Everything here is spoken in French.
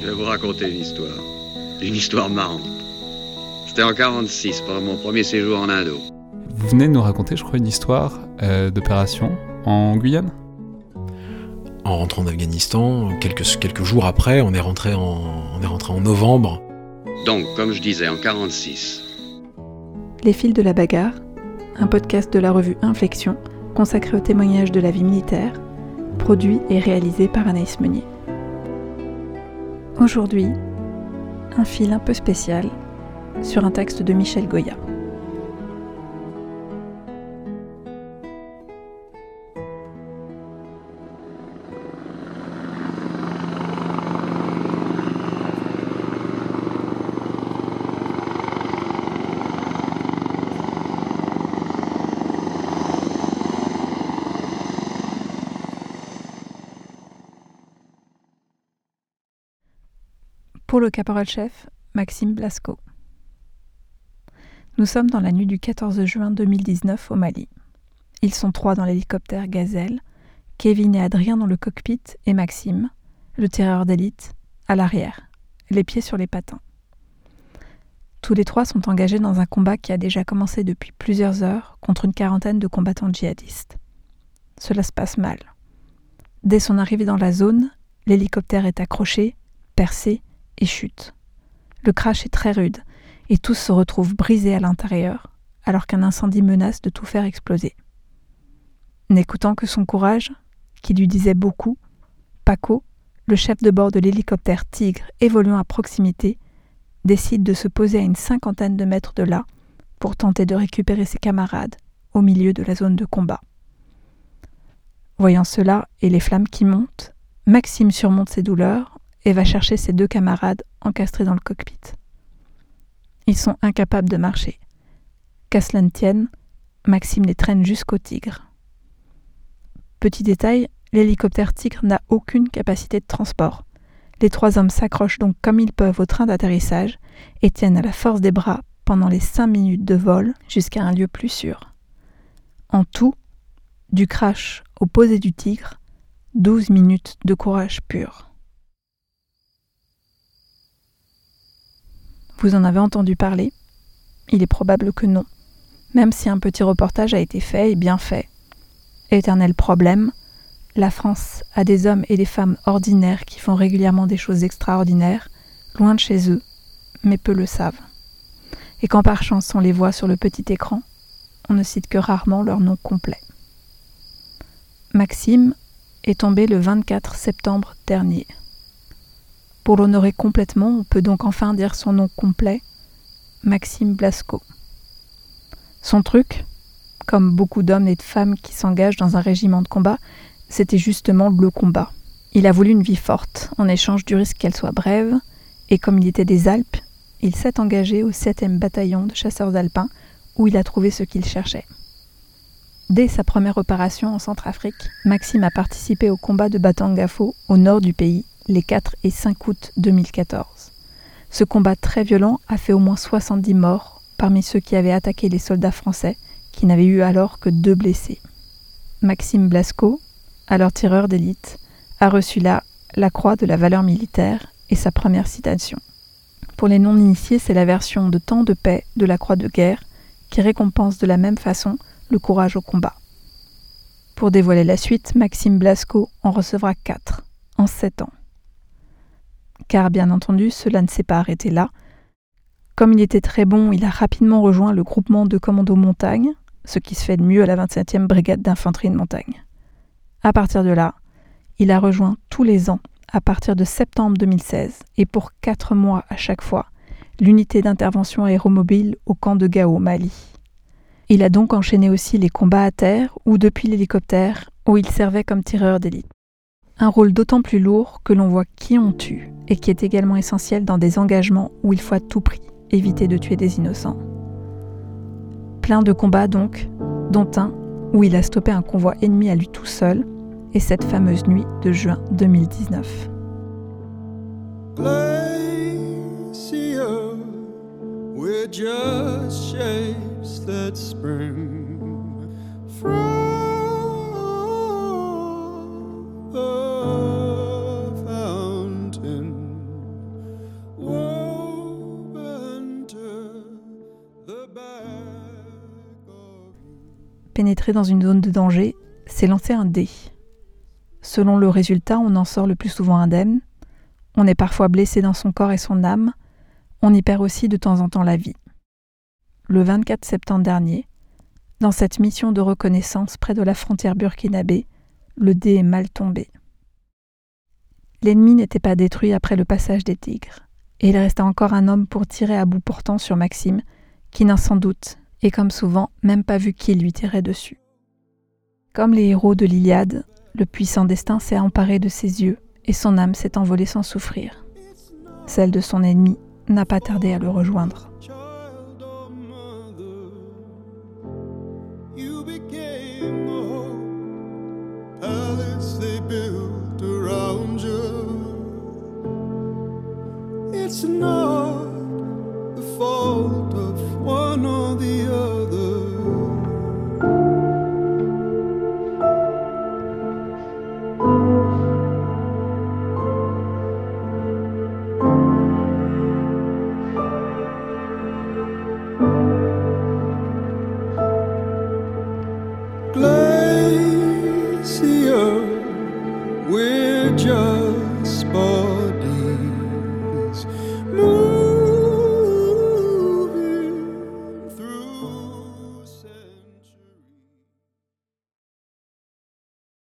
Je vais vous raconter une histoire. Une histoire marrante. C'était en 46, pendant mon premier séjour en Indo. Vous venez de nous raconter, je crois, une histoire euh, d'opération en Guyane? En rentrant d'Afghanistan, quelques, quelques jours après, on est, rentré en, on est rentré en novembre. Donc, comme je disais, en 46. Les fils de la bagarre, un podcast de la revue Inflexion consacré au témoignage de la vie militaire, produit et réalisé par Anaïs Meunier. Aujourd'hui, un fil un peu spécial sur un texte de Michel Goya. Pour le caporal-chef, Maxime Blasco. Nous sommes dans la nuit du 14 juin 2019 au Mali. Ils sont trois dans l'hélicoptère Gazelle, Kevin et Adrien dans le cockpit et Maxime, le tireur d'élite, à l'arrière, les pieds sur les patins. Tous les trois sont engagés dans un combat qui a déjà commencé depuis plusieurs heures contre une quarantaine de combattants djihadistes. Cela se passe mal. Dès son arrivée dans la zone, l'hélicoptère est accroché, percé et chute. Le crash est très rude et tous se retrouvent brisés à l'intérieur alors qu'un incendie menace de tout faire exploser. N'écoutant que son courage, qui lui disait beaucoup, Paco, le chef de bord de l'hélicoptère Tigre évoluant à proximité, décide de se poser à une cinquantaine de mètres de là pour tenter de récupérer ses camarades au milieu de la zone de combat. Voyant cela et les flammes qui montent, Maxime surmonte ses douleurs et va chercher ses deux camarades encastrés dans le cockpit. Ils sont incapables de marcher. Qu'à cela ne tienne, Maxime les traîne jusqu'au Tigre. Petit détail, l'hélicoptère Tigre n'a aucune capacité de transport. Les trois hommes s'accrochent donc comme ils peuvent au train d'atterrissage et tiennent à la force des bras pendant les cinq minutes de vol jusqu'à un lieu plus sûr. En tout, du crash au posé du Tigre, douze minutes de courage pur. Vous en avez entendu parler Il est probable que non, même si un petit reportage a été fait et bien fait. Éternel problème, la France a des hommes et des femmes ordinaires qui font régulièrement des choses extraordinaires, loin de chez eux, mais peu le savent. Et quand par chance on les voit sur le petit écran, on ne cite que rarement leur nom complet. Maxime est tombé le 24 septembre dernier. Pour l'honorer complètement, on peut donc enfin dire son nom complet, Maxime Blasco. Son truc, comme beaucoup d'hommes et de femmes qui s'engagent dans un régiment de combat, c'était justement le combat. Il a voulu une vie forte, en échange du risque qu'elle soit brève, et comme il était des Alpes, il s'est engagé au 7e bataillon de chasseurs alpins, où il a trouvé ce qu'il cherchait. Dès sa première opération en Centrafrique, Maxime a participé au combat de Batangafo, au nord du pays, les 4 et 5 août 2014. Ce combat très violent a fait au moins 70 morts parmi ceux qui avaient attaqué les soldats français, qui n'avaient eu alors que deux blessés. Maxime Blasco, alors tireur d'élite, a reçu là la croix de la valeur militaire et sa première citation. Pour les non-initiés, c'est la version de temps de paix de la croix de guerre qui récompense de la même façon le courage au combat. Pour dévoiler la suite, Maxime Blasco en recevra quatre en sept ans car bien entendu cela ne s'est pas arrêté là. Comme il était très bon, il a rapidement rejoint le groupement de commando montagne, ce qui se fait de mieux à la 27e brigade d'infanterie de montagne. À partir de là, il a rejoint tous les ans, à partir de septembre 2016, et pour quatre mois à chaque fois, l'unité d'intervention aéromobile au camp de Gao, Mali. Il a donc enchaîné aussi les combats à terre ou depuis l'hélicoptère, où il servait comme tireur d'élite. Un rôle d'autant plus lourd que l'on voit qui on tue et qui est également essentiel dans des engagements où il faut à tout prix éviter de tuer des innocents. Plein de combats donc, dont un où il a stoppé un convoi ennemi à lui tout seul, et cette fameuse nuit de juin 2019. Pénétrer dans une zone de danger, c'est lancer un dé. Selon le résultat, on en sort le plus souvent indemne, on est parfois blessé dans son corps et son âme, on y perd aussi de temps en temps la vie. Le 24 septembre dernier, dans cette mission de reconnaissance près de la frontière burkinabé, le dé est mal tombé. L'ennemi n'était pas détruit après le passage des tigres, et il restait encore un homme pour tirer à bout portant sur Maxime, qui n'a sans doute, et comme souvent, même pas vu qui lui tirait dessus. Comme les héros de l'Iliade, le puissant destin s'est emparé de ses yeux, et son âme s'est envolée sans souffrir. Celle de son ennemi n'a pas tardé à le rejoindre.